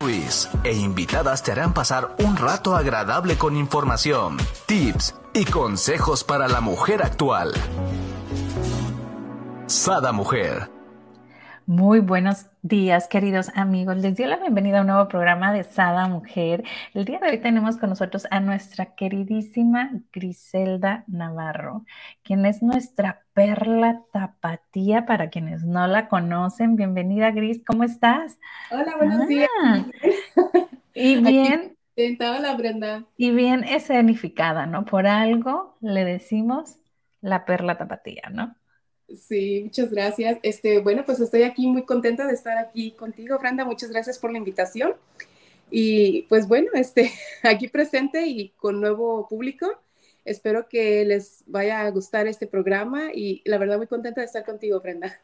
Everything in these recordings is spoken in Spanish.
Luis e invitadas te harán pasar un rato agradable con información, tips y consejos para la mujer actual. Sada Mujer muy buenos días, queridos amigos. Les doy la bienvenida a un nuevo programa de Sada Mujer. El día de hoy tenemos con nosotros a nuestra queridísima Griselda Navarro, quien es nuestra perla tapatía para quienes no la conocen. Bienvenida, Gris, ¿cómo estás? Hola, buenos ah, días. Y bien. Hola, Brenda. Y bien escenificada, ¿no? Por algo le decimos la perla tapatía, ¿no? Sí, muchas gracias. Este, bueno, pues estoy aquí muy contenta de estar aquí contigo, Brenda. Muchas gracias por la invitación. Y pues bueno, este, aquí presente y con nuevo público. Espero que les vaya a gustar este programa y la verdad muy contenta de estar contigo, Brenda.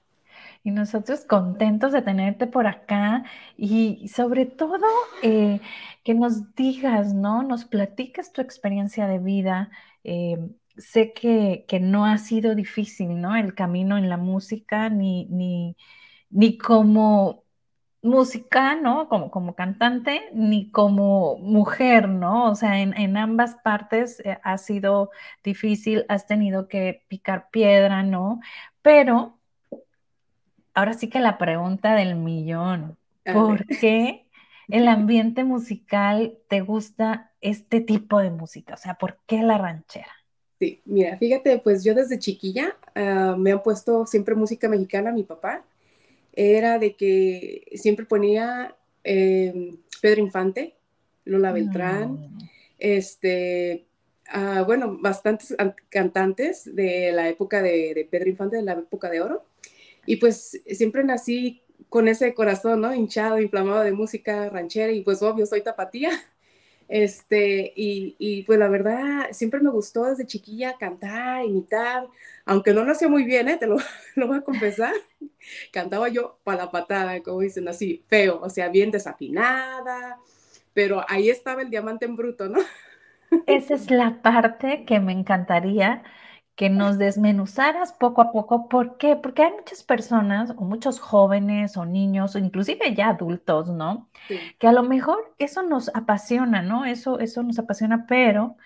Y nosotros contentos de tenerte por acá y sobre todo eh, que nos digas, ¿no? Nos platicas tu experiencia de vida. Eh, sé que, no ha sido difícil, ¿no? El camino en la música, ni, ni, ni como música, ¿no? Como, como cantante, ni como mujer, ¿no? O sea, en, ambas partes eh, ha sido difícil, has tenido que picar piedra, ¿no? Pero ahora sí que la pregunta del millón, ¿por qué el ambiente musical te gusta este tipo de música? O sea, ¿por qué la ranchera? Sí, mira, fíjate, pues yo desde chiquilla ah, me han puesto siempre música mexicana, mi papá. Era de que siempre ponía em, Pedro Infante, Lola Beltrán, este, ah, bueno, bastantes cantantes de la época de, de, Pedro Infante, de la época de oro. Y pues siempre nací con ese corazón, ¿no? Hinchado, inflamado de música ranchera y pues obvio, soy tapatía. Este, y, y, pues la verdad, siempre me gustó desde chiquilla cantar, imitar, aunque no lo hacía muy bien, ¿eh? te lo, lo voy a confesar. Cantaba yo para la patada, como dicen así, feo, o sea, bien desafinada, pero ahí estaba el diamante en bruto, ¿no? Esa es la parte que me encantaría que nos desmenuzaras poco a poco. ¿Por qué? Porque hay muchas personas, o muchos jóvenes, o niños, o inclusive ya adultos, ¿no? Que a lo mejor eso nos apasiona, ¿no? Eso, eso nos apasiona, pero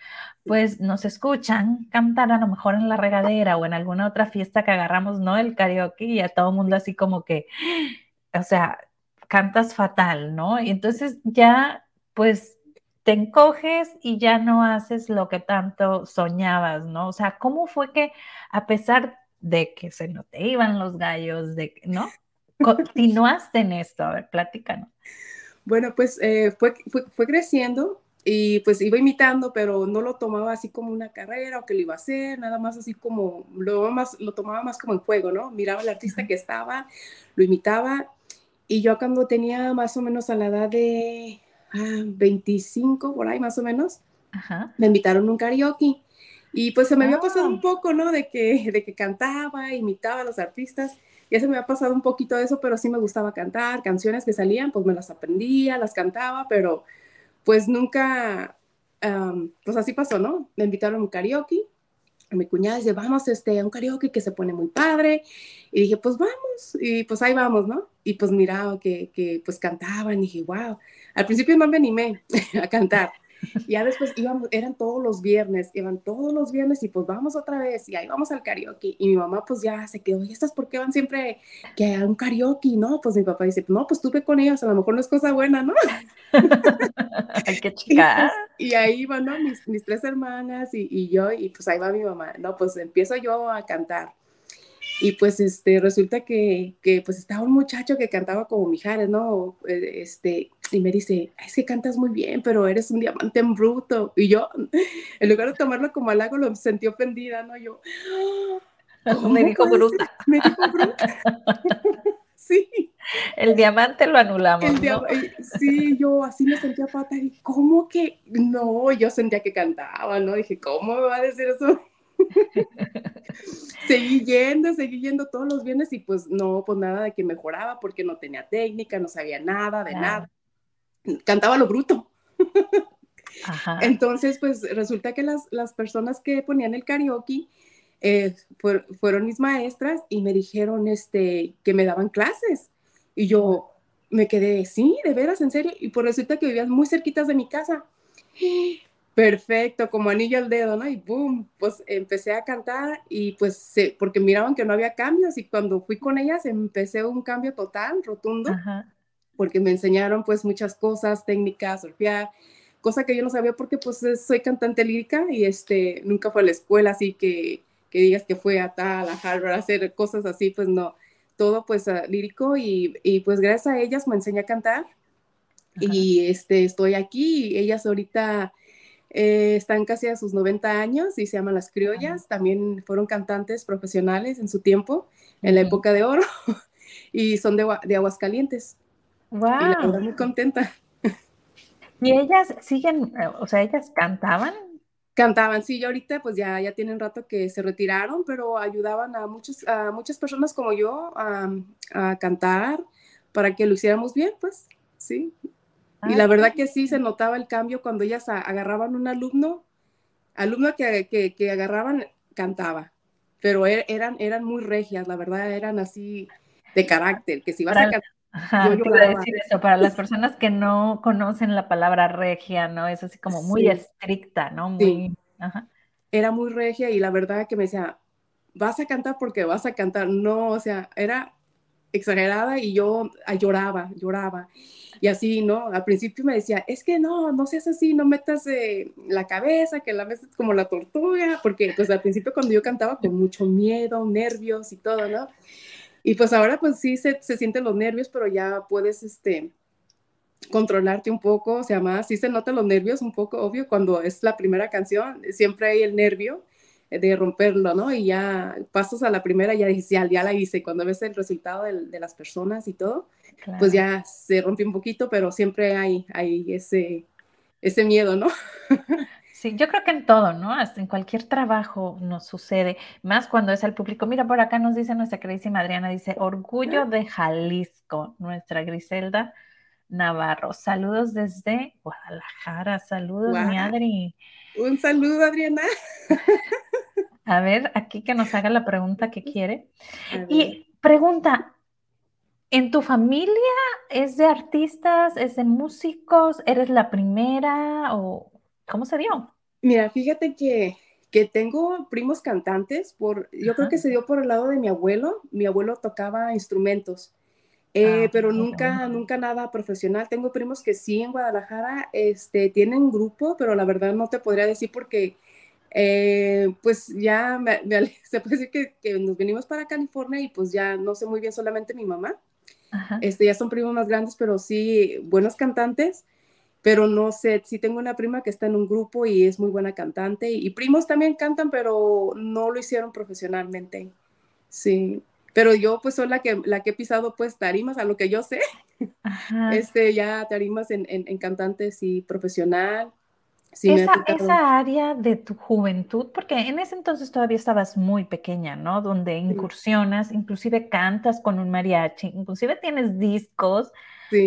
pues nos escuchan cantar a lo mejor en la regadera o en alguna otra fiesta que agarramos, ¿no? El karaoke y a todo el mundo así como que, o sea, cantas fatal, ¿no? Y entonces ya, pues te encoges y ya no haces lo que tanto soñabas, ¿no? O sea, ¿cómo fue que a pesar de que se no te iban los gallos, de, ¿no? Continuaste en esto, a ver, platícanos. Bueno, pues eh, fue, fue, creciendo y pues iba imitando, pero no lo tomaba así como una carrera o que lo iba a hacer, nada más así como, lo, más, lo tomaba más como en juego, ¿no? Miraba al artista que estaba, lo imitaba y yo cuando tenía más o menos a la edad de 25, por ahí más o menos, me invitaron a un karaoke. Y pues se me había pasado un poco, ¿no? De que, de que cantaba, imitaba a los artistas. Ya se me había pasado un poquito de eso, pero sí me gustaba cantar. Canciones que salían, pues me las aprendía, las cantaba, pero pues nunca, pues así pasó, ¿no? Me invitaron a un karaoke. Mi cuñada dice, vamos este, a un karaoke que se pone muy padre. Y dije, pues vamos. Y pues ahí vamos, ¿no? Y pues miraba que, que pues cantaban y dije, wow. Al principio no me animé a cantar. Ya después íbamos, eran todos los viernes, iban todos los viernes y pues vamos otra vez y ahí vamos al karaoke. Y mi mamá pues ya se quedó, ¿y estas por qué van siempre que a un karaoke? No, pues mi papá dice, no, pues tuve con ellas, a lo mejor no es cosa buena, ¿no? qué chica. Y, ahí van, ¿no? Mis, mis tres hermanas y, y yo, y pues ahí va mi mamá, no, pues empiezo yo a cantar. Y pues este, resulta que, que, pues estaba un muchacho que cantaba como Mijares, ¿no? Eh, este, y me dice, es que cantas muy bien, pero eres un diamante en bruto. Y yo, en lugar de tomarlo como halago, lo sentí ofendida, ¿no? Yo, me dijo bruta. Me dijo bruta. sí. El diamante lo anulamos. ¿no? Sí, yo así me sentía fatal. Y ¿cómo que? No, yo sentía que cantaba, ¿no? Dije, ¿cómo me va a decir eso? seguí yendo, seguí yendo todos los viernes y pues no, pues nada de que mejoraba porque no tenía técnica, no sabía nada de nada. Cantaba lo bruto. Entonces, pues resulta que las, las, personas que ponían el karaoke eh, fueron mis maestras y me dijeron este, que me daban clases. Y yo, me quedé, sí, de veras, en serio, y por pues resulta que vivías muy cerquitas de mi casa. Perfecto, como anillo al dedo, ¿no? Y boom, pues empecé a cantar y pues porque miraban que no había cambios y cuando fui con ellas empecé un cambio total, rotundo, porque me enseñaron pues muchas cosas, técnicas, surfear, cosa que yo no sabía porque pues soy cantante lírica y este, nunca fue a la escuela, así que, que digas que fue a tal, a Harvard, a hacer cosas así, pues no, todo pues lírico y, y, pues gracias a ellas me enseñé a cantar y este, estoy aquí y ellas ahorita eh, están casi a sus 90 años y se llaman Las Criollas. También fueron cantantes profesionales en su tiempo, en la época de oro, y son de, de Aguascalientes. ¡Wow! Y la verdad, muy contenta. ¿Y ellas siguen, o sea, ellas cantaban? Cantaban, sí, y ahorita pues ya, ya tienen rato que se retiraron, pero ayudaban a, muchos, a muchas personas como yo a, a cantar para que lo hiciéramos bien, pues, sí y la verdad que sí se notaba el cambio cuando ellas agarraban un alumno, alumno que, que, agarraban, cantaba, pero er, eran, eran muy regias, la verdad, eran así de carácter, que si vas a cantar... decir eso, para las personas que no conocen la palabra regia, ¿no? Es así como muy estricta, ¿no? Muy, Era muy regia y la verdad que me decía, vas a cantar porque vas a cantar. No, o sea, era exagerada y yo ah, lloraba, lloraba. Y así, ¿no? Al principio me decía, es que no, no seas así, no metas eh, la cabeza, que la metas como la tortuga, porque pues al principio cuando yo cantaba con mucho miedo, nervios y todo, ¿no? Y pues ahora pues sí se, se sienten los nervios, pero ya puedes, este, controlarte un poco, o sea, más, sí se notan los nervios un poco, obvio, cuando es la primera canción, siempre hay el nervio, de romperlo, ¿no? Y ya pasas a la primera, ya ya, ya la hice. Cuando ves el resultado de, las personas y todo, pues ya se rompe un poquito, pero siempre hay, hay ese, ese miedo, ¿no? Sí, yo creo que en todo, ¿no? Hasta en cualquier trabajo nos sucede, más cuando es el público. Mira, por acá nos dice nuestra queridísima Adriana, dice, orgullo de Jalisco, nuestra Griselda Navarro. Saludos desde Guadalajara, saludos, mi Adri. Un saludo, Adriana. A ver, aquí que nos haga la pregunta que quiere. Y pregunta, ¿en tu familia es de artistas, es de músicos? ¿Eres la primera o cómo se dio? Mira, fíjate que, que tengo primos cantantes, por, yo creo que se dio por el lado de mi abuelo. Mi abuelo tocaba instrumentos. Eh, ah, pero nunca, nunca nada profesional. Tengo primos que sí en Guadalajara este, tienen grupo, pero la verdad no te podría decir porque eh, pues ya se puede decir que, nos venimos para California y pues ya no sé muy bien solamente mi mamá. Este, ya son primos más grandes, pero sí buenos cantantes. Pero no sé, sí tengo una prima que está en un grupo y es muy buena cantante. Y, primos también cantan, pero no lo hicieron profesionalmente. Sí. Pero yo pues soy la que, la que he pisado pues tarimas, a lo que yo sé. Este, ya tarimas en, en, en cantantes y profesional esa, área de tu juventud, porque en ese entonces todavía estabas muy pequeña, ¿no? Donde incursionas, inclusive cantas con un mariachi, inclusive tienes discos,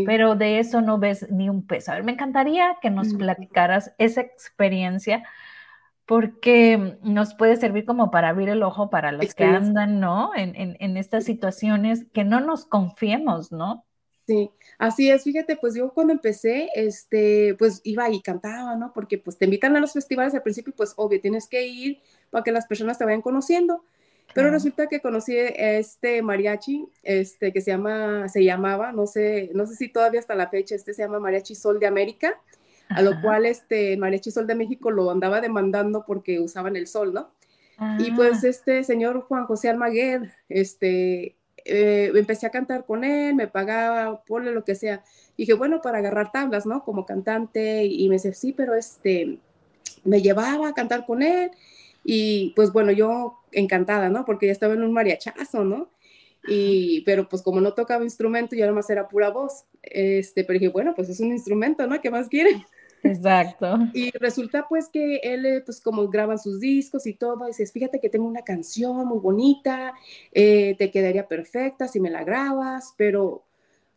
pero de eso no ves ni un peso. A ver, me encantaría que nos platicaras esa experiencia, porque nos puede servir como para abrir el ojo para los que andan, ¿no? En, en, en estas situaciones, que no nos confiemos, ¿no? Sí, así es, fíjate, pues yo cuando empecé, este, pues iba y cantaba, ¿no? Porque pues te invitan a los festivales al principio pues obvio, tienes que ir para que las personas te vayan conociendo. Pero resulta que conocí a este mariachi, este, que se llama, se llamaba, no sé, no sé si todavía hasta la fecha, este se llama Mariachi Sol de América, a lo cual este Mariachi Sol de México lo andaba demandando porque usaban el sol, ¿no? Y pues ah. este señor Juan José Almaguer, este, eh, empecé a cantar con él, me pagaba, ponle lo que sea. dije, bueno, para agarrar tablas, ¿no? Como cantante. Y me dice, sí, pero este, me llevaba a cantar con él. Y pues bueno, yo encantada, ¿no? Porque ya estaba en un mariachazo, ¿no? Y, pero pues como no tocaba instrumento, yo más era pura voz. Este, pero dije, bueno, pues es un instrumento, ¿no? ¿Qué más quieren? Exacto. Y resulta pues que él, pues como graban sus discos y todo, dices, fíjate que tengo una canción muy bonita, eh, te quedaría perfecta si me la grabas, pero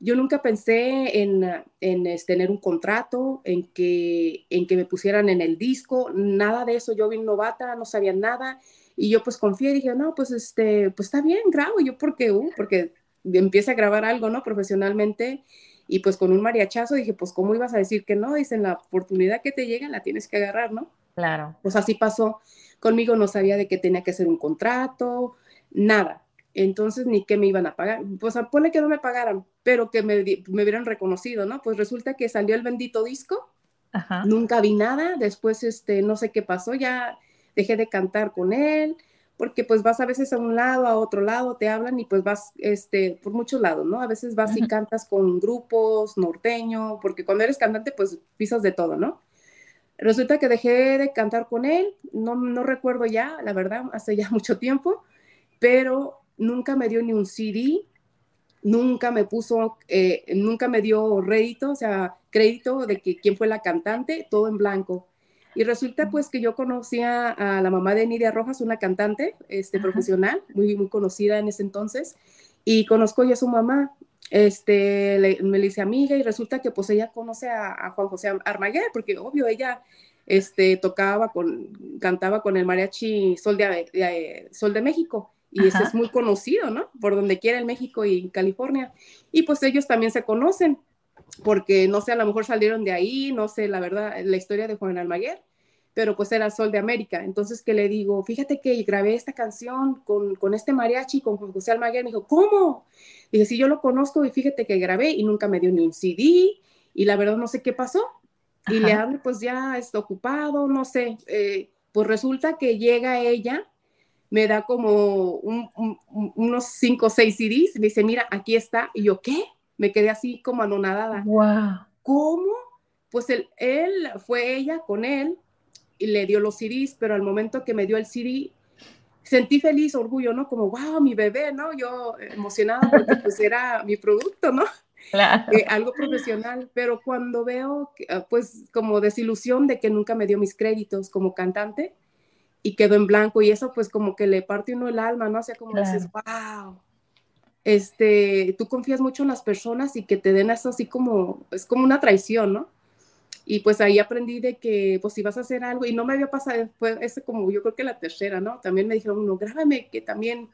yo nunca pensé en, en este, tener un contrato, en que, en que me pusieran en el disco, nada de eso, yo vine novata, no sabía nada, y yo pues confié y dije, no, pues este, pues está bien, grabo, yo porque, uh, porque empiece a grabar algo, ¿no? Profesionalmente, y pues con un mariachazo dije, pues ¿cómo ibas a decir que no? Dicen, la oportunidad que te llega la tienes que agarrar, ¿no? Claro. Pues así pasó. Conmigo no sabía de que tenía que hacer un contrato, nada. Entonces, ni qué me iban a pagar. Pues pone que no me pagaran, pero que me, me hubieran reconocido, ¿no? Pues resulta que salió el bendito disco. Ajá. Nunca vi nada. Después, este, no sé qué pasó. Ya dejé de cantar con él porque pues vas a veces a un lado, a otro lado, te hablan y pues vas este, por muchos lados, ¿no? A veces vas y cantas con grupos, norteño, porque cuando eres cantante pues pisas de todo, ¿no? Resulta que dejé de cantar con él, no, no recuerdo ya, la verdad, hace ya mucho tiempo, pero nunca me dio ni un CD, nunca me puso, eh, nunca me dio rédito, o sea, crédito de que quién fue la cantante, todo en blanco. Y resulta pues que yo conocía a la mamá de Nidia Rojas, una cantante este, profesional, muy, muy conocida en ese entonces, y conozco yo a su mamá, este, me le hice amiga y resulta que pues ella conoce a, Juan José Armaguer, porque obvio ella este, tocaba con, cantaba con el mariachi Sol de, Sol de México y ese es muy conocido, ¿no? Por donde quiera en México y California. Y pues ellos también se conocen porque no sé, a lo mejor salieron de ahí, no sé, la verdad, la historia de Juan Almaguer, pero pues era Sol de América. Entonces que le digo, fíjate que grabé esta canción con, con este mariachi, con José Almaguer. Me dijo, ¿cómo? Dije, sí, yo lo conozco y fíjate que grabé y nunca me dio ni un CD y la verdad no sé qué pasó. Y le hablo, pues ya está ocupado, no sé. Eh, pues resulta que llega ella, me da como unos cinco o seis CDs, me dice, mira, aquí está. Y yo, ¿qué? me quedé así como anonadada. Wow. ¿Cómo? Pues él, él, fue ella con él y le dio los CDs, pero al momento que me dio el CD, sentí feliz, orgullo, ¿no? Como, wow, mi bebé, ¿no? Yo emocionada porque pues era mi producto, ¿no? Claro. Eh, algo profesional, pero cuando veo, ah, pues como desilusión de que nunca me dio mis créditos como cantante y quedó en blanco y eso pues como que le parte uno el alma, ¿no? O sea, como dices, wow, este, tú confías mucho en las personas y que te den eso así como, es como una traición, ¿no? Y pues ahí aprendí de que, pues si vas a hacer algo, y no me había pasado, fue ese como yo creo que la tercera, ¿no? También me dijeron, no, grábame, que también,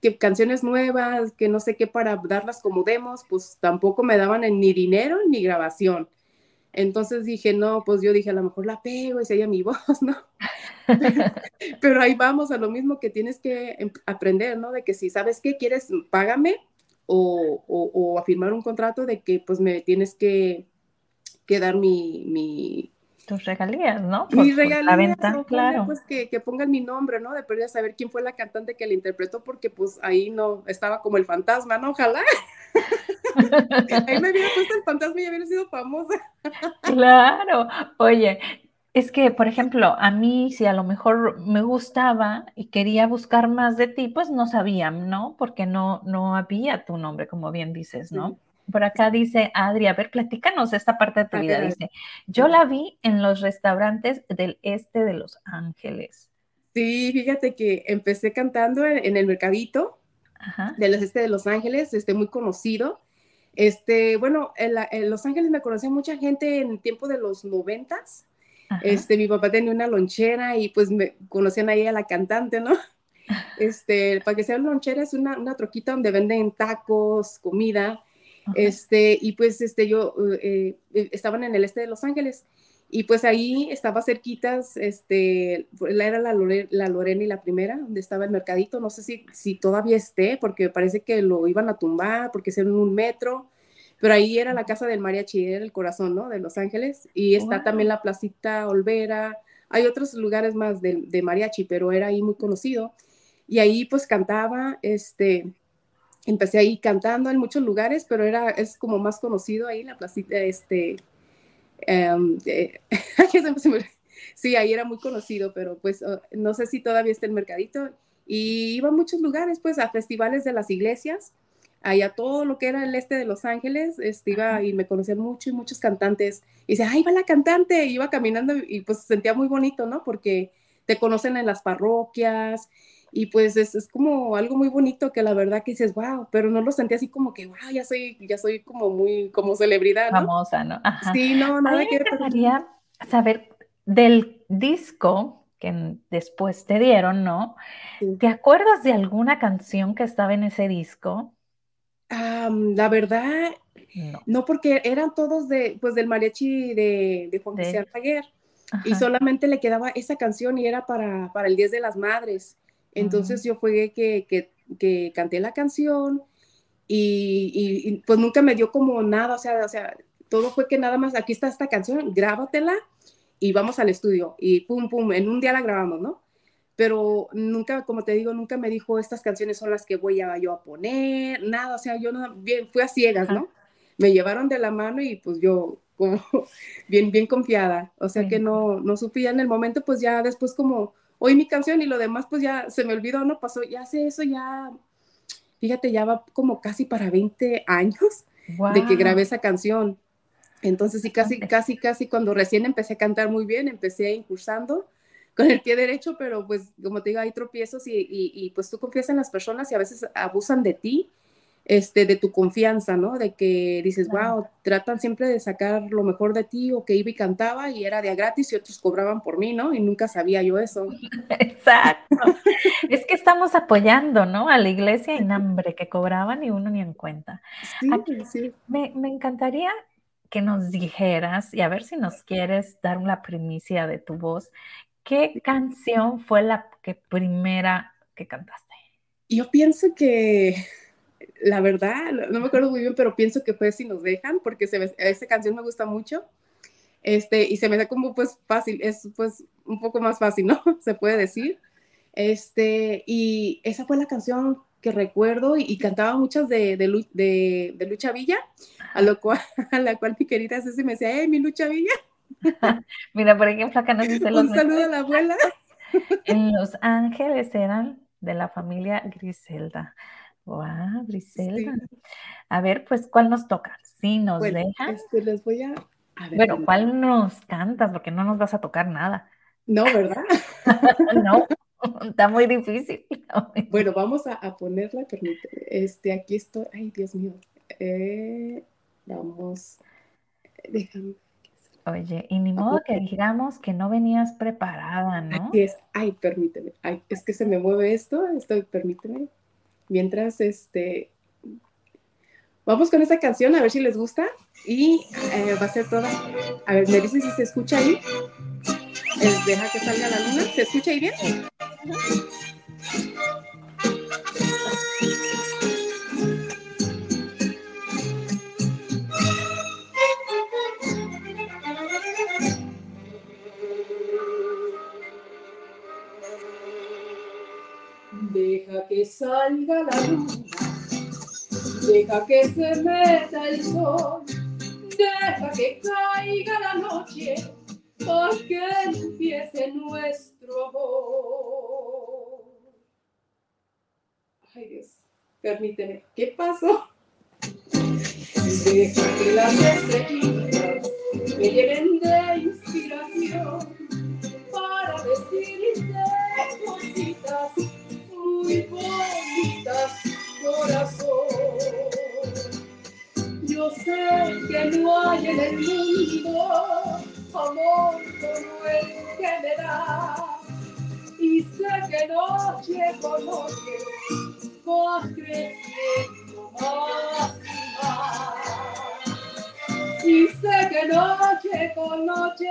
que canciones nuevas, que no sé qué para darlas como demos, pues tampoco me daban ni dinero ni grabación. Entonces dije, no, pues yo dije, a lo mejor la pego y se mi voz, ¿no? Pero ahí vamos a lo mismo que tienes que em, aprender, ¿no? De que si sabes qué quieres, págame o, o, afirmar un contrato de que pues me tienes que, que dar mi, mi, tus regalías, ¿no? Mis regalías, la venta, claro. Pues que, que, pongan mi nombre, ¿no? De perder saber quién fue la cantante que la interpretó, porque pues ahí no estaba como el fantasma, ¿no? Ojalá. ahí me hubiera puesto el fantasma y hubiera sido famosa. claro. Oye, es que, por ejemplo, a mí si a lo mejor me gustaba y quería buscar más de ti, pues no sabía, ¿no? Porque no, no había tu nombre, como bien dices, ¿no? Por acá dice Adri, a ver, platícanos esta parte de tu vida. Dice, yo la vi en los restaurantes del este de Los Ángeles. Sí, fíjate que empecé cantando en, el mercadito de los este de Los Ángeles, este muy conocido. Este, bueno, en, Los Ángeles me conocía mucha gente en el tiempo de los noventas este, mi papá tenía una lonchera y pues me conocían ahí a la cantante, ¿no? Este, para que sea una lonchera es una, una troquita donde venden tacos, comida, este, y pues este, yo, eh, eh, estaban en el este de Los Ángeles, y pues ahí estaba cerquitas, este, era la, la Lorena y la primera, donde estaba el mercadito, no sé si, si todavía esté, porque parece que lo iban a tumbar, porque es en un metro, pero ahí era la casa del mariachi, era el corazón, ¿no? De Los Ángeles, y está también la placita Olvera, hay otros lugares más de, de, mariachi, pero era ahí muy conocido, y ahí pues cantaba, este, empecé ahí cantando en muchos lugares, pero era, es como más conocido ahí la placita, este, um, sí, ahí era muy conocido, pero pues oh, no sé si todavía está el mercadito, y iba a muchos lugares, pues a festivales de las iglesias, allá todo lo que era el este de Los Ángeles, este, iba y me conocían mucho y muchos cantantes. Y dice, ahí va la cantante, y iba caminando y pues sentía muy bonito, ¿no? Porque te conocen en las parroquias y pues es, es, como algo muy bonito que la verdad que dices, wow, pero no lo sentí así como que, wow, ya soy, ya soy como muy, como celebridad, ¿no? Famosa, ¿no? Sí, no, nada que ver. saber del disco que después te dieron, ¿no? ¿Te acuerdas de alguna canción que estaba en ese disco? La verdad, No. porque eran todos de, pues, del mariachi de, de Juan José Alfaguer. Y solamente le quedaba esa canción y era para, para el 10 de las Madres. Entonces yo fue que, que, que, canté la canción y, y, pues nunca me dio como nada, o sea, o sea, todo fue que nada más, aquí está esta canción, grábatela y vamos al estudio y pum, pum, en un día la grabamos, ¿no? Pero nunca, como te digo, nunca me dijo estas canciones son las que voy a yo a poner, nada, o sea, yo no, bien, fui a ciegas, ¿no? Me llevaron de la mano y pues yo como bien, bien confiada, o sea que no, no supe en el momento, pues ya después como oí mi canción y lo demás pues ya se me olvidó, no pasó, ya sé eso, ya, fíjate, ya va como casi para 20 años de que grabé esa canción. Entonces sí, casi, casi, casi cuando recién empecé a cantar muy bien, empecé incursando con el pie derecho, pero pues como te digo, hay tropiezos y, y, pues tú confías en las personas y a veces abusan de ti, este, de tu confianza, ¿no? De que dices, wow, tratan siempre de sacar lo mejor de ti o que iba y cantaba y era de a gratis y otros cobraban por mí, ¿no? Y nunca sabía yo eso. Exacto. es que estamos apoyando, ¿no? A la iglesia en hambre que cobraban y uno ni en cuenta. Sí, sí. Me, me encantaría que nos dijeras, y a ver si nos quieres dar una primicia de tu voz, ¿qué canción fue la que primera que cantaste? Yo pienso que, la verdad, no me acuerdo muy bien, pero pienso que fue Si nos dejan, porque se esa canción me gusta mucho. Este, y se me da como pues fácil, es pues un poco más fácil, ¿no? Se puede decir. Este, y esa fue la canción que recuerdo y, cantaba muchas de, de, de, Lucha Villa, a, lo cual, a la cual mi querida Ceci me decía, ¡eh, mi Lucha Villa! Mira, por ejemplo, acá nos dice los Un saludo a la abuela. En Los Ángeles eran de la familia Griselda. ¡Wow, Griselda! A ver, pues, ¿cuál nos toca? Si nos dejan. Este, les voy a... bueno, ¿cuál nos cantas? Porque no nos vas a tocar nada. No, ¿verdad? no. Está muy difícil. Bueno, vamos a, ponerla, permíteme. Este, aquí estoy. Ay, Dios mío. Eh, vamos. Déjame. Oye, y ni modo que digamos que no venías preparada, ¿no? Aquí es. Ay, permíteme. Ay, es que se me mueve esto. Estoy, permíteme. Mientras, este. Vamos con esta canción, a ver si les gusta. Y eh, va a ser toda. A ver, me dice si se escucha ahí. deja que salga la luna. ¿Se escucha ahí bien? Deja que salga la luna, deja que se meta el sol, deja que caiga la noche, porque empiece nuestro amor. Ay Dios, permíteme, ¿qué pasó? Deja que las estrellitas me llenen de inspiración para decirte cositas muy bonitas, corazón. Yo sé que no hay en el mundo amor como el que me da. Y sé que noche con noche va creciendo más y más. Y sé que noche con noche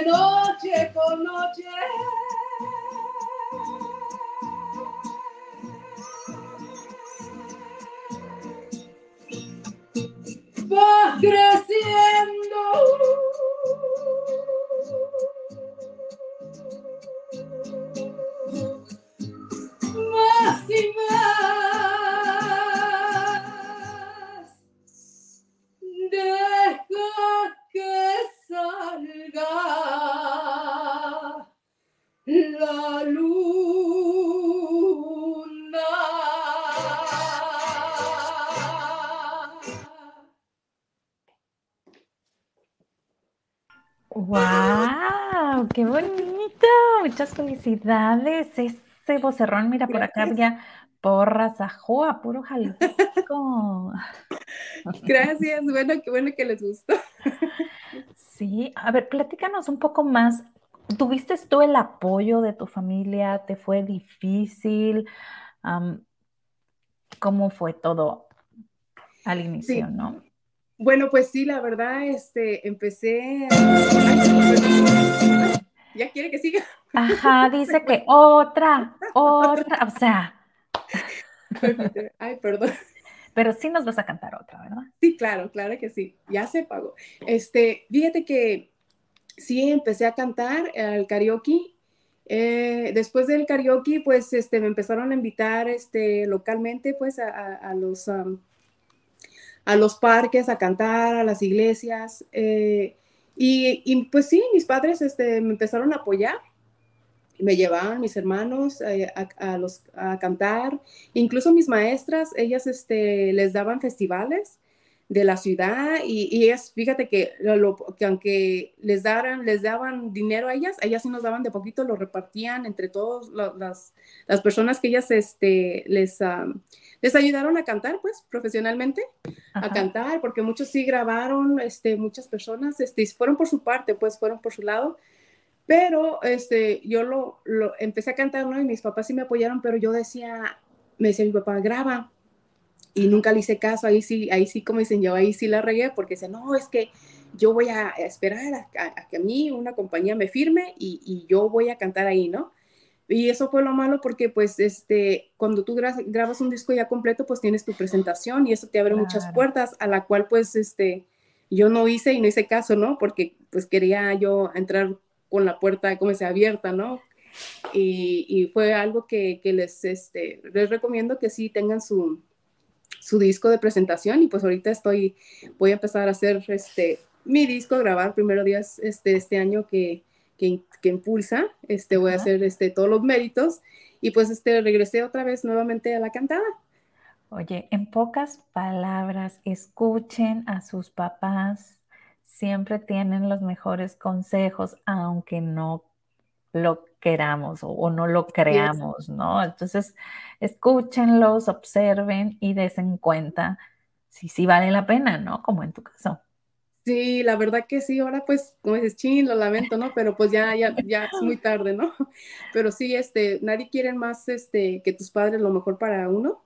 noche con noche vocerrón, mira, por acá había porras, ajua, puro Jalisco. Gracias, bueno, qué bueno que les gustó. Sí, a ver, platícanos un poco más. ¿Tuviste tú el apoyo de tu familia? ¿Te fue difícil? ¿cómo fue todo al inicio, Sí. no? Bueno, pues sí, la verdad, este, empecé. Ya quiere que siga. Ajá, dice que otra, otra, o sea, Ay, perdón. pero sí nos vas a cantar otra, ¿verdad? Sí, claro, claro que sí. Ya se pagó. Este, fíjate que sí empecé a cantar al karaoke. Eh, después del karaoke, pues, este, me empezaron a invitar, este, localmente, pues, a, a- a los, am, a los parques a cantar, a las iglesias. eh, y, pues sí, mis padres, este, me empezaron a apoyar. Me llevaban mis hermanos eh, a, a los, a cantar. Incluso mis maestras, ellas, este, les daban festivales de la ciudad y, y ellas, fíjate que, lo- que aunque les daban, les daban dinero a ellas, ellas sí nos daban de poquito, lo repartían entre todas las, las personas que ellas este, les, les ayudaron a cantar, pues, profesionalmente, a cantar, porque muchos sí grabaron, este, muchas personas este, fueron por su parte, pues, fueron por su lado. Pero este, yo lo, lo empecé a cantar, ¿no? Y mis papás sí me apoyaron, pero yo decía, me decía mi papá, graba, y nunca le hice caso, ahí sí, ahí sí, como dicen yo, ahí sí la regué, porque dice, no, es que yo voy a esperar a, a- a que a mí una compañía me firme y, y yo voy a cantar ahí, ¿no? Y eso fue lo malo porque pues este, cuando tú gra- grabas un disco ya completo, pues tienes tu presentación y eso te abre muchas Claro. puertas a la cual pues este, yo no hice y no hice caso, ¿no? Porque pues quería yo entrar con la puerta como se abierta, ¿no? Y, y fue algo que, que les, este, les recomiendo que sí tengan su, su disco de presentación y pues ahorita estoy, voy a empezar a hacer este, mi disco, grabar primero días este, este año que, que, que impulsa, este, voy a hacer este, todos los méritos y pues este, regresé otra vez nuevamente a la cantada. Oye, en pocas palabras, escuchen a sus papás. Siempre tienen los mejores consejos, aunque no lo queramos o, o no lo creamos, ¿no? Entonces, escúchenlos, observen y desen cuenta si sí vale la pena, ¿no? Como en tu caso. Sí, la verdad que sí, ahora pues, como dices, chin, lo lamento, ¿no? Pero pues ya, ya, ya es muy tarde, ¿no? Pero sí, este, nadie quiere más, este, que tus padres lo mejor para uno.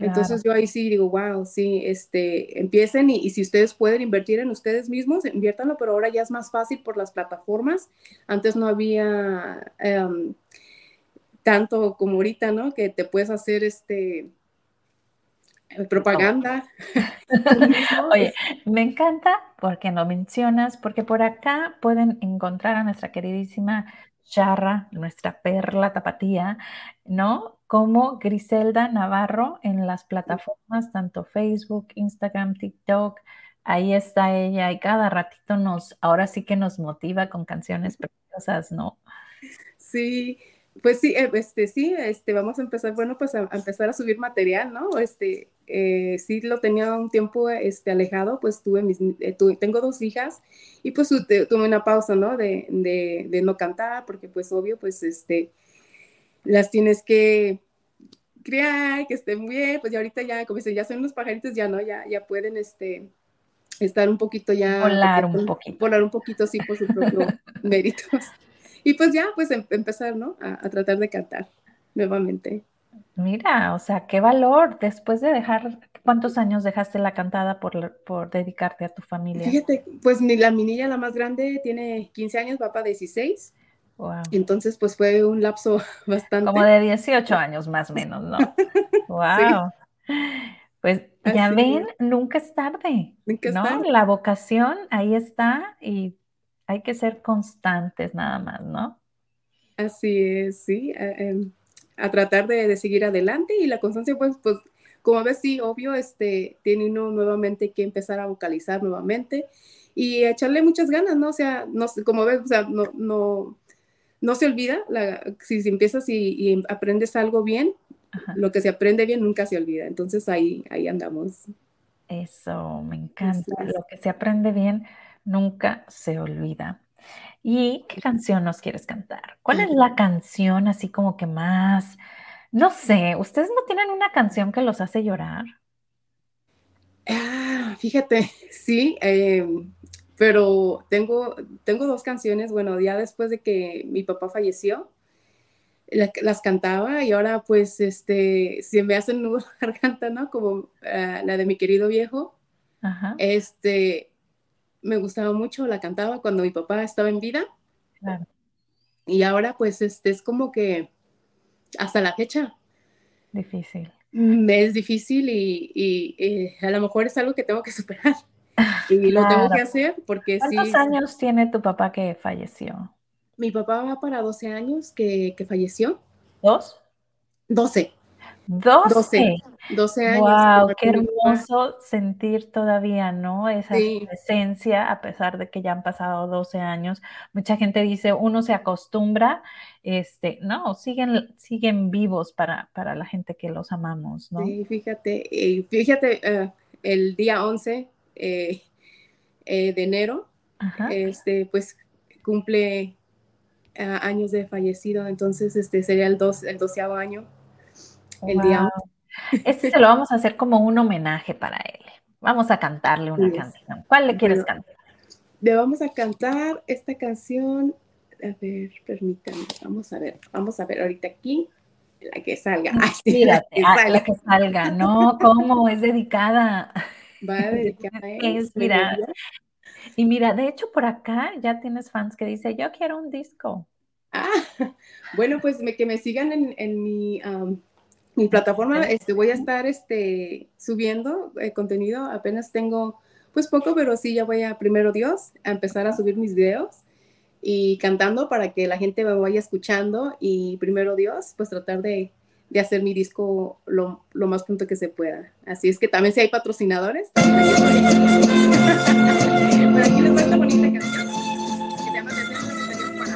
Claro. Entonces yo ahí sí digo, wow, sí, este, empiecen y, y si ustedes pueden invertir en ustedes mismos, inviértanlo, pero ahora ya es más fácil por las plataformas. Antes no había em, tanto como ahorita, ¿no? Que te puedes hacer, este, propaganda. tú mismo. Oye, me encanta porque lo mencionas, porque por acá pueden encontrar a nuestra queridísima Charra, nuestra perla tapatía, ¿no? Como Griselda Navarro en las plataformas, tanto Facebook, Instagram, TikTok. Ahí está ella y cada ratito nos, ahora sí que nos motiva con canciones preciosas, ¿no? Sí, pues sí, eh, este, sí, este, vamos a empezar, bueno, pues a, a empezar a subir material, ¿no? Este, eh, sí lo tenía un tiempo, este, alejado, pues tuve mis, eh, tuve- tengo dos hijas y pues tuve una pausa, ¿no? De, de, de no cantar, porque pues obvio, pues, este, las tienes que criar, que estén bien, pues ya ahorita ya, como dicen, ya son unos pajaritos, ya, ¿no? Ya, ya pueden, este, estar un poquito ya... Volar un poquito. Volar un poquito, sí, por sus propios méritos. Y pues ya, pues em, empezar, ¿no? A, tratar de cantar nuevamente. Mira, o sea, qué valor. Después de dejar, ¿cuántos años dejaste la cantada por, por dedicarte a tu familia? Fíjate, pues mi, la, mi niña, la más grande, tiene 15 años, papá 16. Wow. Entonces, pues fue un lapso bastante. Como de 18 años más o menos, ¿no? wow. Pues ya ven, nunca es tarde. Nunca ¿no? tarde. La vocación ahí está y hay que ser constantes nada más, ¿no? Así es, sí. A, em, tratar de, seguir adelante y la constancia, pues, pues, como ves, sí, obvio, este, tiene uno nuevamente que empezar a vocalizar nuevamente y echarle muchas ganas, ¿no? O sea, no, como ves, o sea, no, no, no se olvida, si, empiezas y, aprendes algo bien, lo que se aprende bien nunca se olvida. Entonces ahí, ahí andamos. Eso, me encanta. Lo que se aprende bien nunca se olvida. ¿Y qué canción nos quieres cantar? ¿Cuál es la canción así como que más, no sé, ustedes no tienen una canción que los hace llorar? Ah, fíjate, sí, em, pero tengo, tengo dos canciones, bueno, ya después de que mi papá falleció, las cantaba y ahora pues este, se me hacen nudo la garganta, ¿no? Como ah, la de mi querido viejo. Este, me gustaba mucho, la cantaba cuando mi papá estaba en vida. Y ahora pues este es como que hasta la fecha. Difícil. Es difícil y, eh, a lo mejor es algo que tengo que superar. Y lo tengo que hacer porque ¿Cuántos años tiene tu papá que falleció? Mi papá va para 12 años que, que falleció. ¿Dos? 12. 12. 12, años. Wow, qué hermoso sentir todavía, ¿no? Esa presencia, a pesar de que ya han pasado 12 años. Mucha gente dice, uno se acostumbra, este, no, siguen, siguen vivos para, para la gente que los amamos, ¿no? Sí, fíjate, fíjate, eh, el día 11 eh, eh, de enero, este, pues cumple años de fallecido, entonces este sería el, dos, el doceavo año el día. Este se lo vamos a hacer como un homenaje para él. Vamos a cantarle una canción. ¿Cuál le quieres cantar? Le vamos a cantar esta canción. A ver, permítanme, vamos a ver, vamos a ver ahorita aquí la que salga. la, que ah, la que salga. No, ¿cómo? Es dedicada. Va a dedicar es, mira. Y mira, de hecho por acá ya tienes fans que dicen, yo quiero un disco. Ah, bueno, pues que me sigan en, mi mi plataforma este, voy a estar este, subiendo eh, contenido, apenas tengo pues poco, pero sí ya voy a, primero Dios, a empezar a subir mis videos y cantando para que la gente me vaya escuchando y primero Dios, pues tratar de, de hacer mi disco lo, lo, más pronto que se pueda. Así es que también si hay patrocinadores, para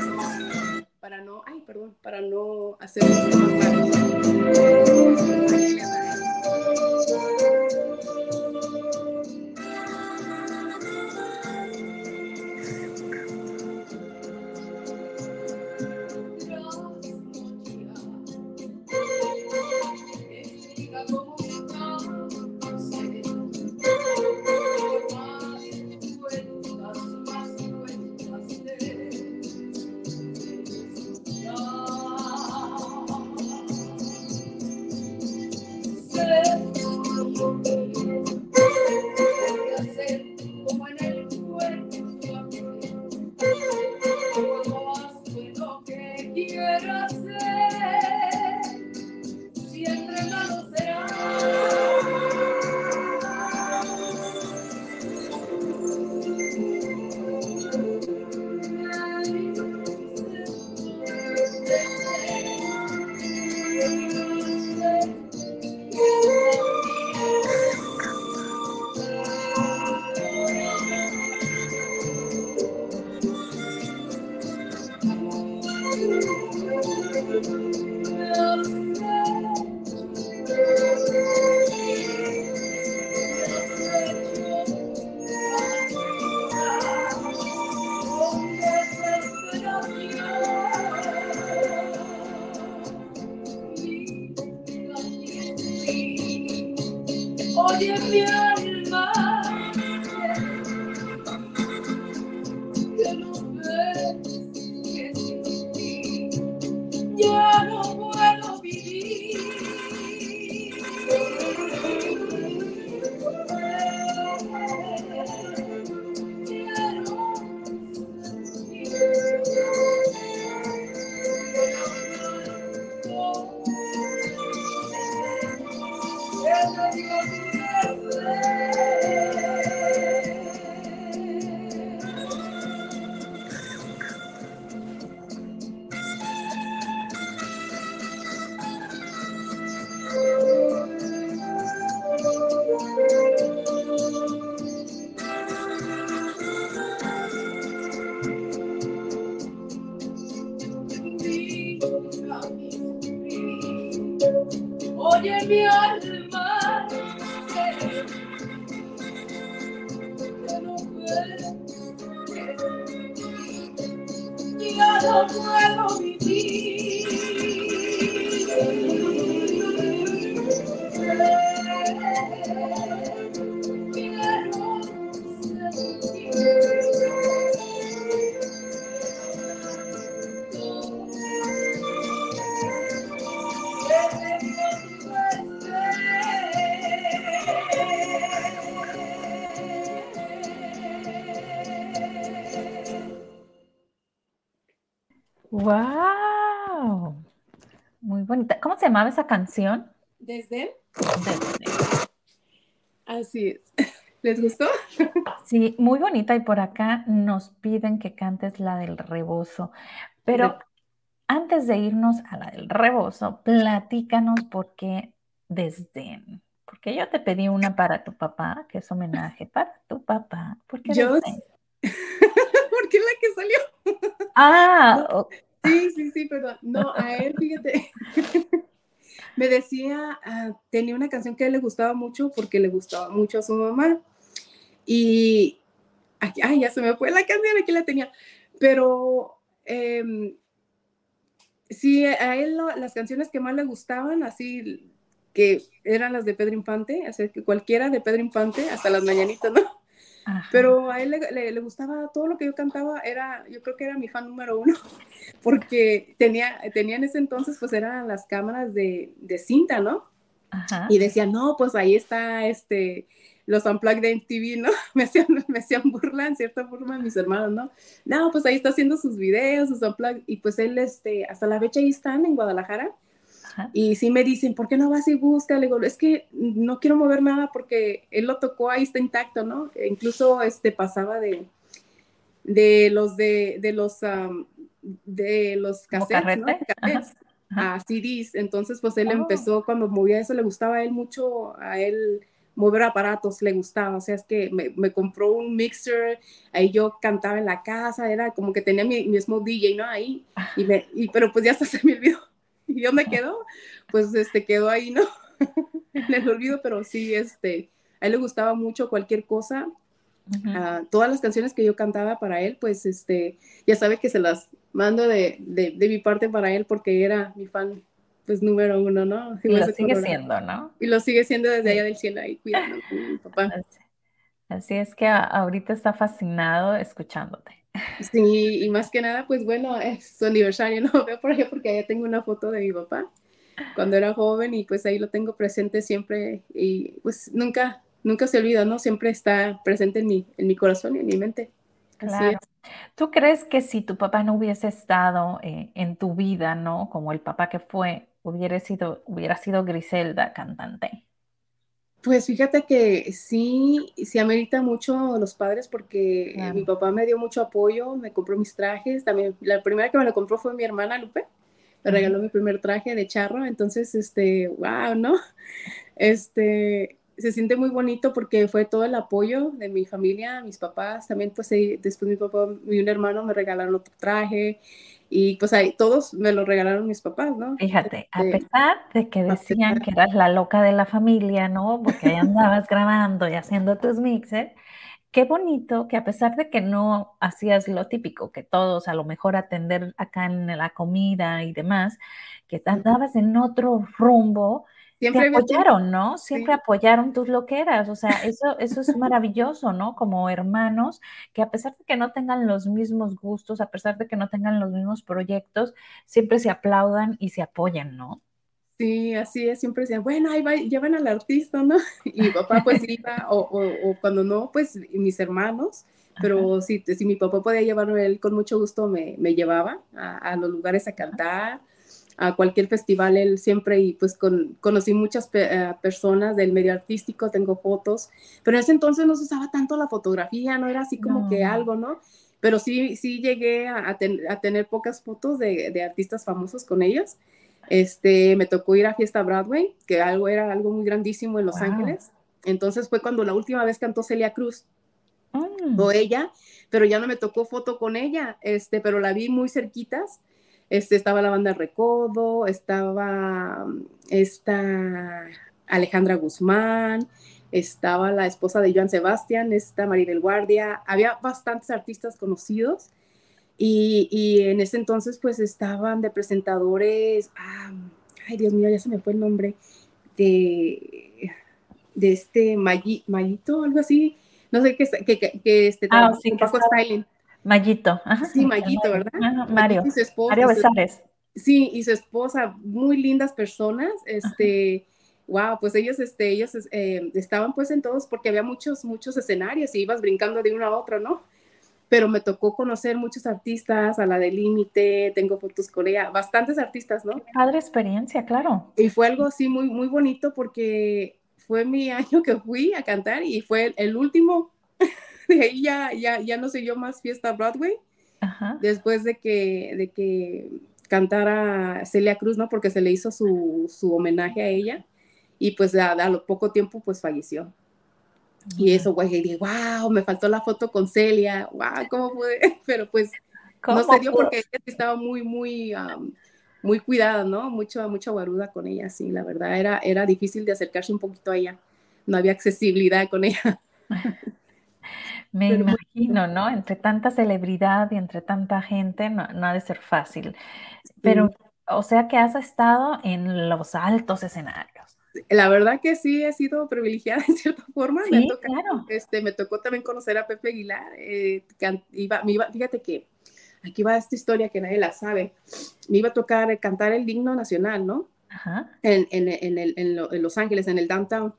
no, para no, ay, perdón, para no hacer mi Thank you. Llamaba esa canción? Desde. Desde. Así es. ¿Les gustó? Sí, muy bonita. Y por acá nos piden que cantes la del rebozo. Pero antes de irnos a la del rebozo, platícanos por qué desdén. Porque yo te pedí una para tu papá, que es homenaje para tu papá. ¿Por qué yo, desdén? Porque es la que salió. Ah, no, sí, sí, sí, perdón. No, a él, fíjate. Me decía, uh, tenía una canción que le gustaba mucho porque le gustaba mucho a su mamá. Y, ay, ya se me fue la canción, aquí la tenía. Pero eh, sí, a él las canciones que más le gustaban, así que eran las de Pedro Infante, así que cualquiera de Pedro Infante, hasta las mañanitas, ¿no? Ajá. Pero a él le, le, le, gustaba todo lo que yo cantaba, era, yo creo que era mi fan número uno, porque tenía, tenía en ese entonces, pues eran las cámaras de, de cinta, ¿no? Ajá. Y decía, no, pues ahí está este, los unplugged de MTV, ¿no? Me hacían, me hacían burla en cierta forma mis hermanos, ¿no? No, pues ahí está haciendo sus videos, sus unplugged, y pues él, este, hasta la fecha ahí están en Guadalajara, Ajá. y sí me dicen, ¿por qué no vas y buscas? Le digo, es que no quiero mover nada porque él lo tocó, ahí está intacto, ¿no? E incluso, este, pasaba de, de los, de, de los, um, de los cassettes, ¿no? Cassettes. a CDs, entonces pues él oh. empezó cuando movía eso, le gustaba a él mucho, a él mover aparatos le gustaba, o sea, es que me, me, compró un mixer, ahí yo cantaba en la casa, era como que tenía mi mismo DJ, ¿no? Ahí, y, me, y pero pues ya hasta se me olvidó, y dónde quedó, pues este quedó ahí, ¿no? en el olvido, pero sí, este, a él le gustaba mucho cualquier cosa, uh -huh. uh, todas las canciones que yo cantaba para él, pues este, ya sabe que se las mando de, de, de mi parte para él porque era mi fan pues número uno, ¿no? Y lo sigue siendo, ¿no? Y lo sigue siendo desde allá del cielo, ahí cuidando a mi papá. Así, es que ahorita está fascinado escuchándote. Sí, y más que nada, pues bueno, es su aniversario, ¿no? Veo por allá porque allá tengo una foto de mi papá cuando era joven y pues ahí lo tengo presente siempre y pues nunca, nunca se olvida, ¿no? Siempre está presente en mi, en mi corazón y en mi mente. Claro. ¿Tú crees que si tu papá no hubiese estado eh, en tu vida, ¿no? Como el papá que fue, hubiera sido, hubiera sido Griselda cantante? Pues fíjate que sí, sí amerita mucho los padres porque claro. mi papá me dio mucho apoyo, me compró mis trajes, también la primera que me lo compró fue mi hermana Lupe, me regaló uh -huh. mi primer traje de charro, entonces, este, wow, ¿no? Este, se siente muy bonito porque fue todo el apoyo de mi familia, mis papás, también pues después mi papá y un hermano me regalaron otro traje y pues ahí todos me lo regalaron mis papás, ¿no? Fíjate, a pesar de que decían que eras la loca de la familia, ¿no? Porque ahí andabas grabando y haciendo tus mixes, qué bonito que a pesar de que no hacías lo típico, que todos a lo mejor atender acá en la comida y demás, que andabas en otro rumbo, Siempre te apoyaron, ¿no? Siempre sí. apoyaron tus loqueras, o sea, eso, eso es maravilloso, ¿no? Como hermanos, que a pesar de que no tengan los mismos gustos, a pesar de que no tengan los mismos proyectos, siempre se aplaudan y se apoyan, ¿no? Sí, así es, siempre decían, bueno, ahí va, llevan al artista, ¿no? Y mi papá pues iba, o, o, o, cuando no, pues mis hermanos, pero si, si, mi papá podía llevarme, él con mucho gusto me, me llevaba a, a los lugares a cantar, a cualquier festival, él siempre, y pues con, conocí muchas pe uh, personas del medio artístico, tengo fotos, pero en ese entonces no se usaba tanto la fotografía, no era así como no. que algo, ¿no? Pero sí, sí llegué a, a, ten a tener pocas fotos de, de, artistas famosos con ellos. Este, me tocó ir a Fiesta Broadway, que algo era algo muy grandísimo en Los wow. Ángeles. Entonces fue cuando la última vez cantó Celia Cruz, mm. o ella, pero ya no me tocó foto con ella, este, pero la vi muy cerquitas Este, estaba la banda Recodo, estaba esta Alejandra Guzmán, estaba la esposa de Joan Sebastián, esta Maribel Guardia, había bastantes artistas conocidos y, en ese entonces pues estaban de presentadores, ah, ay Dios mío, ya se me fue el nombre, de, de este Mayito, algo así, no sé qué, que, que, este, ah, sí, que Styling. Mayito. sí, Mayito, ¿verdad? Mario. Mario Besares. Sí, y su esposa, muy lindas personas, este, wow, pues ellos, este, ellos eh, estaban pues en todos, porque había muchos, muchos escenarios y ibas brincando de uno a otro, ¿no? Pero me tocó conocer muchos artistas, a la de Límite, tengo fotos con ella, bastantes artistas, ¿no? padre experiencia, claro. Y fue algo así muy, muy bonito porque fue mi año que fui a cantar y fue el, último, de ahí ya, ya, ya no siguió más fiesta Broadway, después de que, de que cantara Celia Cruz, ¿no? Porque se le hizo su, su homenaje a ella y pues a, a poco tiempo pues falleció. Y eso, güey, dije, wow, me faltó la foto con Celia, wow, ¿cómo pude? Pero pues no se dio porque ella estaba muy, muy, muy cuidada, ¿no? Mucho, mucha guaruda con ella, sí, la verdad, era, era difícil de acercarse un poquito a ella, no había accesibilidad con ella. Me imagino, ¿no? Entre tanta celebridad y entre tanta gente, no, no ha de ser fácil. Pero, o sea que has estado en los altos escenarios la verdad que sí he sido privilegiada en cierta forma. me, este, me tocó también conocer a Pepe Aguilar. Eh, iba, fíjate que aquí va esta historia que nadie la sabe. Me iba a tocar cantar el himno nacional, ¿no? En, en, en, el, en, Los Ángeles, en el downtown.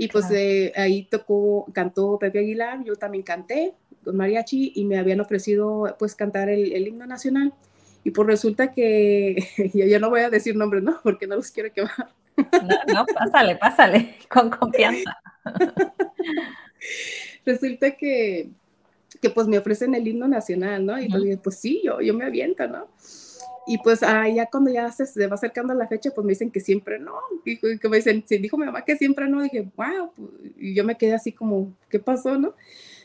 Y pues eh, ahí tocó, cantó Pepe Aguilar, yo también canté con mariachi y me habían ofrecido pues cantar el, el himno nacional. Y pues resulta que, ya no voy a decir nombres, ¿no? Porque no los quiero quemar. No, no, pásale, pásale, con confianza. Resulta que, que pues me ofrecen el himno nacional, ¿no? Y pues, pues sí, yo, yo me aviento, ¿no? Y pues ah, ya cuando ya se, va acercando la fecha, pues me dicen que siempre no. Y, que me dicen, si dijo mi mamá que siempre no, dije, wow. Pues", y yo me quedé así como, ¿qué pasó, no?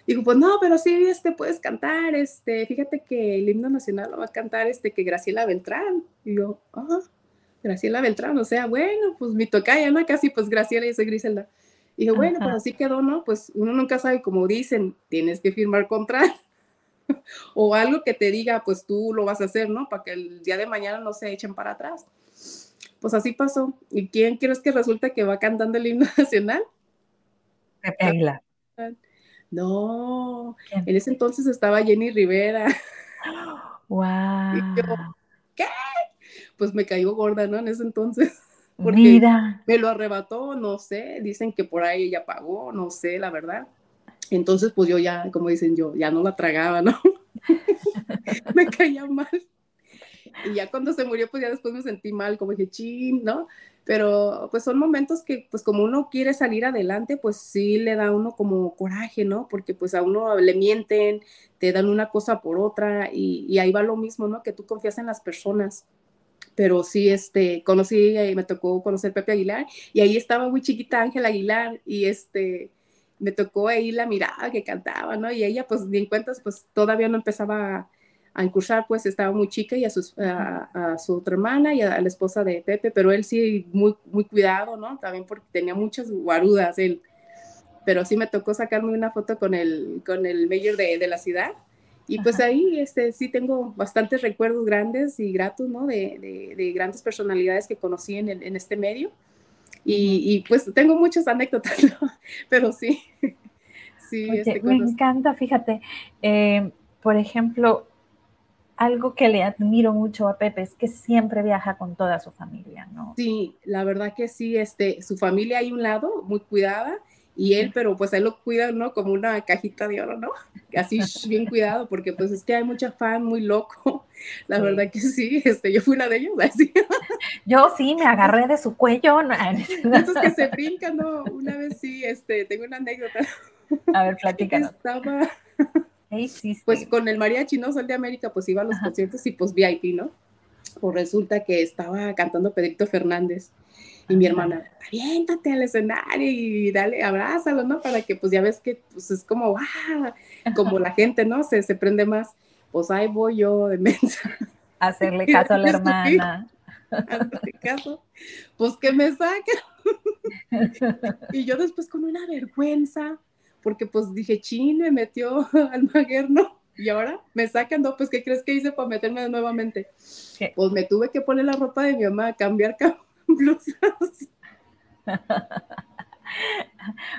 Digo, pues no, pero sí, este, puedes cantar, este, fíjate que el himno nacional lo va a cantar, este, que Graciela Beltrán. Y yo, ajá. Graciela Beltrán, o sea, bueno, pues mi tocaya, ¿no? Casi pues Graciela y yo soy Griselda. Y dije, bueno, pues así quedó, ¿no? Pues uno nunca sabe, como dicen, tienes que firmar contrato o algo que te diga, pues tú lo vas a hacer, ¿no? Para que el día de mañana no se echen para atrás. Pues así pasó. ¿Y quién crees que resulta que va cantando el himno nacional? Pepe No, en ese entonces estaba Jenny Rivera. Wow. ¿qué? pues me cayó gorda, ¿no? En ese entonces. Porque me lo arrebató, no sé, dicen que por ahí ella pagó, no sé, la verdad. Entonces, pues yo ya, como dicen yo, ya no la tragaba, ¿no? me caía mal. Y ya cuando se murió, pues ya después me sentí mal, como dije, chin, ¿no? Pero pues son momentos que, pues como uno quiere salir adelante, pues sí le da uno como coraje, ¿no? Porque pues a uno le mienten, te dan una cosa por otra y, ahí va lo mismo, ¿no? Que tú confías en las personas pero sí, este, conocí y me tocó conocer Pepe Aguilar y ahí estaba muy chiquita Ángela Aguilar y este, me tocó ahí la mirada que cantaba, ¿no? Y ella, pues, ni en cuentas, pues, todavía no empezaba a, incursar, pues, estaba muy chica y a, sus, a, su otra hermana y a, la esposa de Pepe, pero él sí, muy, muy cuidado, ¿no? También porque tenía muchas guarudas él. Pero sí me tocó sacarme una foto con el, con el mayor de, de la ciudad y pues ahí este, sí tengo bastantes recuerdos grandes y gratos, ¿no? De, de, grandes personalidades que conocí en, en este medio. Y, y, pues tengo muchas anécdotas, ¿no? Pero sí. sí este, me encanta, fíjate. Eh, por ejemplo, algo que le admiro mucho a Pepe es que siempre viaja con toda su familia, ¿no? Sí, la verdad que sí, este, su familia hay un lado muy cuidada y él, pero pues él lo cuida, ¿no? Como una cajita de oro, ¿no? Así bien cuidado, porque pues es que hay mucha fan muy loco, la verdad que sí, este, yo fui una de ellos, así. Yo sí, me agarré de su cuello. Esos que se brincan, ¿no? Una vez sí, este, tengo una anécdota. A ver, platícanos. Estaba, pues con el mariachi, ¿no? Sol de América, pues iba a los conciertos y pues VIP, ¿no? Pues resulta que estaba cantando Pedrito Fernández y mi hermana, aviéntate al escenario y dale, abrázalo, ¿no? Para que pues ya ves que pues es como, ¡ah! Como la gente, ¿no? Se, se prende más. Pues ahí voy yo de mensa. Hacerle caso a la hermana. Hacerle caso. Pues que me saca. y yo después con una vergüenza, porque pues dije, chin, me metió al maguerno. Y ahora me sacan, no, pues ¿qué crees que hice para meterme nuevamente? Pues me tuve que poner la ropa de mi mamá, cambiar blusas.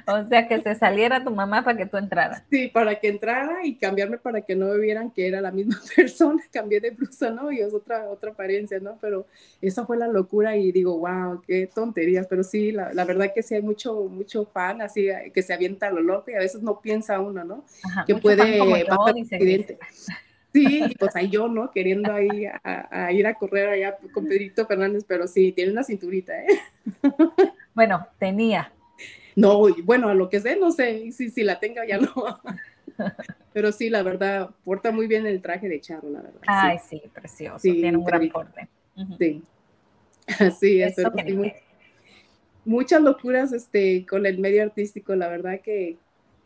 o sea, que se saliera tu mamá para que tú entraras. Sí, para que entrara y cambiarme para que no vieran que era la misma persona. Cambié de blusa, ¿no? Y es otra, otra apariencia, ¿no? Pero esa fue la locura y digo, wow, qué tonterías. Pero sí, la, la verdad que sí hay mucho, mucho fan así que se avienta a lo loco y a veces no piensa uno, ¿no? que puede pasar accidente. Sí, y pues ahí yo, ¿no? Queriendo ahí a, a, ir a correr allá con Pedrito Fernández, pero sí, tiene una cinturita, ¿eh? Bueno, tenía. No, bueno, a lo que sé, no sé si, si la tenga ya no. Pero sí, la verdad, porta muy bien el traje de Charro, la verdad. Ay, sí, precioso. Tiene un gran porte. Sí. Así es. muchas locuras este, con el medio artístico, la verdad que,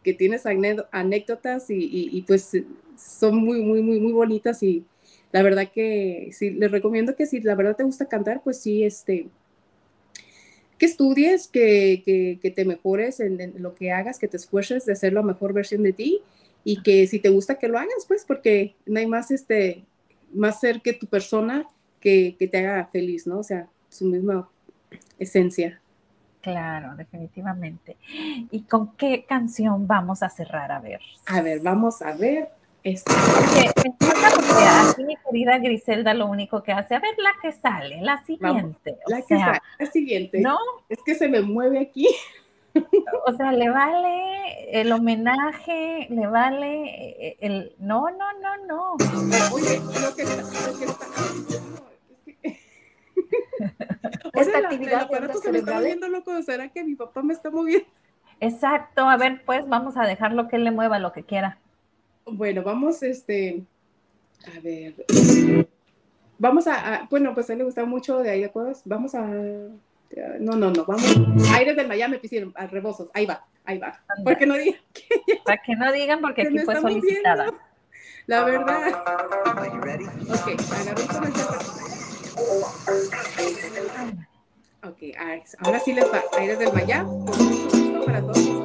que tienes anécdotas y, y, y, pues son muy, muy, muy, muy bonitas y la verdad que sí, les recomiendo que si la verdad te gusta cantar, pues sí, este, que estudies, que, te mejores en, lo que hagas, que te esfuerces de ser la mejor versión de ti y que si te gusta que lo hagas, pues porque no hay más, este, más ser que tu persona que, te haga feliz, ¿no? O sea, su misma esencia. Claro, definitivamente. ¿Y con qué canción vamos a cerrar? A ver. A ver, vamos a ver. Este. Porque porque aquí mi querida Griselda lo único que hace, a ver la que sale, la siguiente. la que sale, la siguiente. No. Es que se me mueve aquí. O sea, le vale el homenaje, le vale el. No, no, no, no. Oye, lo que está. Lo que está Esta actividad se me está moviendo loco. ¿Será que mi papá me está moviendo? Exacto. A ver, pues vamos a dejarlo que él le mueva lo que quiera. Bueno, vamos, este, a ver, vamos a, bueno, pues a él le gusta mucho de ahí de acuerdos, vamos a, no, no, no, vamos, Aires del Miami pusieron, a rebosos, ahí va, ahí va, porque no digan que Para que no digan porque aquí fue solicitada. La verdad. Ok, agarré Ok, ahora sí les va, Aires del Miami, para todos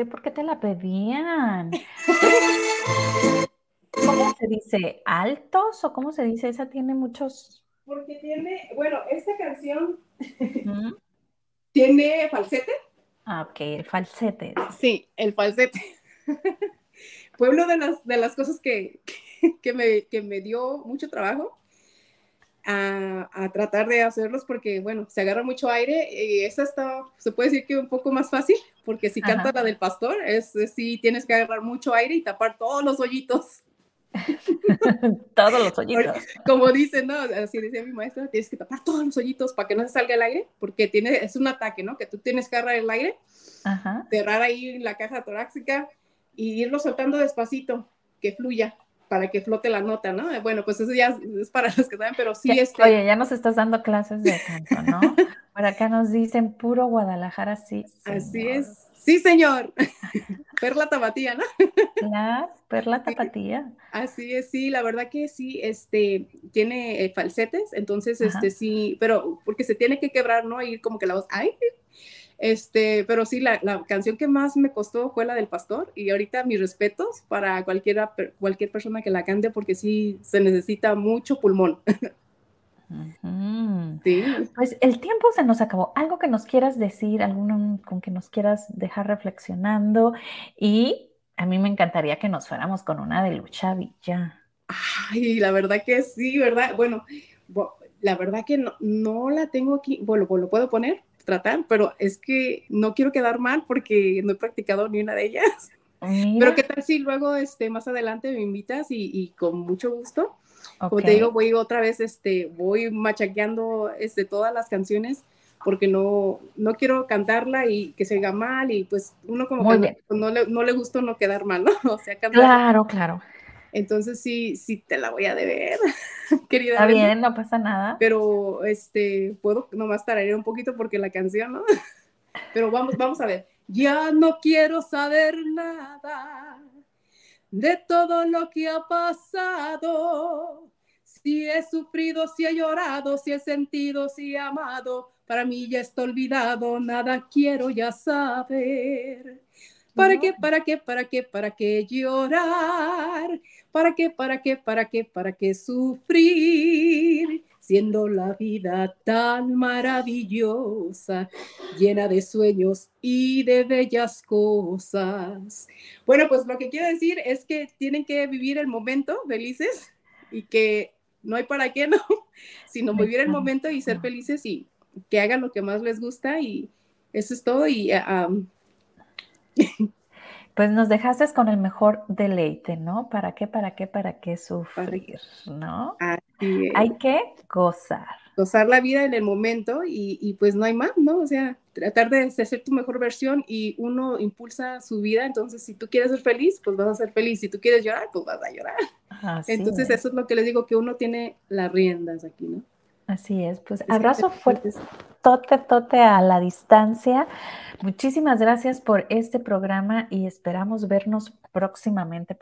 sé por qué te la pedían. ¿Cómo se dice? ¿Altos o cómo se dice? Esa tiene muchos. Porque tiene, bueno, esta canción tiene falsete. Ah, ok, el falsete. Sí, el falsete. Pueblo de las, de las cosas que, que, me, que me dio mucho trabajo a, a, tratar de hacerlos porque, bueno, se agarra mucho aire y esa está, se puede decir que un poco más fácil porque si canta la del pastor, es, es sí tienes que agarrar mucho aire y tapar todos los hoyitos. todos los hoyitos. Como dicen, ¿no? Así decía mi maestra, tienes que tapar todos los hoyitos para que no se salga el aire, porque tiene, es un ataque, ¿no? Que tú tienes que agarrar el aire, Ajá. cerrar ahí la caja torácica y irlo soltando despacito, que fluya para que flote la nota, ¿no? Bueno, pues eso ya es para los que saben, pero sí este... Oye, ya nos estás dando clases de canto, ¿no? Por acá nos dicen puro Guadalajara, sí. Señor. Así es. Sí, señor. Perla tapatía, ¿no? La perla tapatía. Así es, sí, la verdad que sí, este, tiene eh, falsetes, entonces, Ajá. este, sí, pero porque se tiene que quebrar, ¿no? Y como que la voz, ay, este, pero sí, la, la, canción que más me costó fue la del pastor y ahorita mis respetos para cualquiera, cualquier persona que la cante porque sí se necesita mucho pulmón. Uh -huh. Sí. Pues el tiempo se nos acabó. Algo que nos quieras decir, alguno con que nos quieras dejar reflexionando y a mí me encantaría que nos fuéramos con una de Lucha Villa. Ay, la verdad que sí, ¿verdad? Bueno, la verdad que no, no la tengo aquí. Bueno, lo puedo poner, tratar, pero es que no quiero quedar mal porque no he practicado ni una de ellas. Mira. Pero qué tal si luego, este, más adelante me invitas y, y con mucho gusto. Okay. Como te digo, voy otra vez, este, voy machaqueando este, todas las canciones porque no, no quiero cantarla y que se oiga mal y pues uno como que no, le, no le gusta no quedar mal, ¿no? O sea, cantar. Claro, claro. Entonces sí, sí te la voy a deber, querida. Está bien, no pasa nada. Pero este, puedo nomás tararear un poquito porque la canción, ¿no? Pero vamos, vamos a ver. Ya no quiero saber nada de todo lo que ha pasado. Si he sufrido, si he llorado, si he sentido, si he amado, para mí ya está olvidado, nada quiero ya saber. ¿Para qué, para qué, para qué, para qué llorar? ¿Para qué, para qué, para qué, para qué sufrir? Siendo la vida tan maravillosa, llena de sueños y de bellas cosas. Bueno, pues lo que quiero decir es que tienen que vivir el momento felices y que no hay para qué, ¿no? Sino vivir el momento y ser felices y que hagan lo que más les gusta y eso es todo. Y um, pues nos dejaste con el mejor deleite, ¿no? ¿Para qué, para qué, para qué sufrir, no? Hay que gozar. Gozar la vida en el momento y, y, pues no hay más, ¿no? O sea, tratar de hacer tu mejor versión y uno impulsa su vida, entonces si tú quieres ser feliz, pues vas a ser feliz. Si tú quieres llorar, pues vas a llorar. Así entonces es. eso es lo que les digo, que uno tiene las riendas aquí, ¿no? Así es, pues abrazo fuerte, tote, tote a la distancia. Muchísimas gracias por este programa y esperamos vernos próximamente.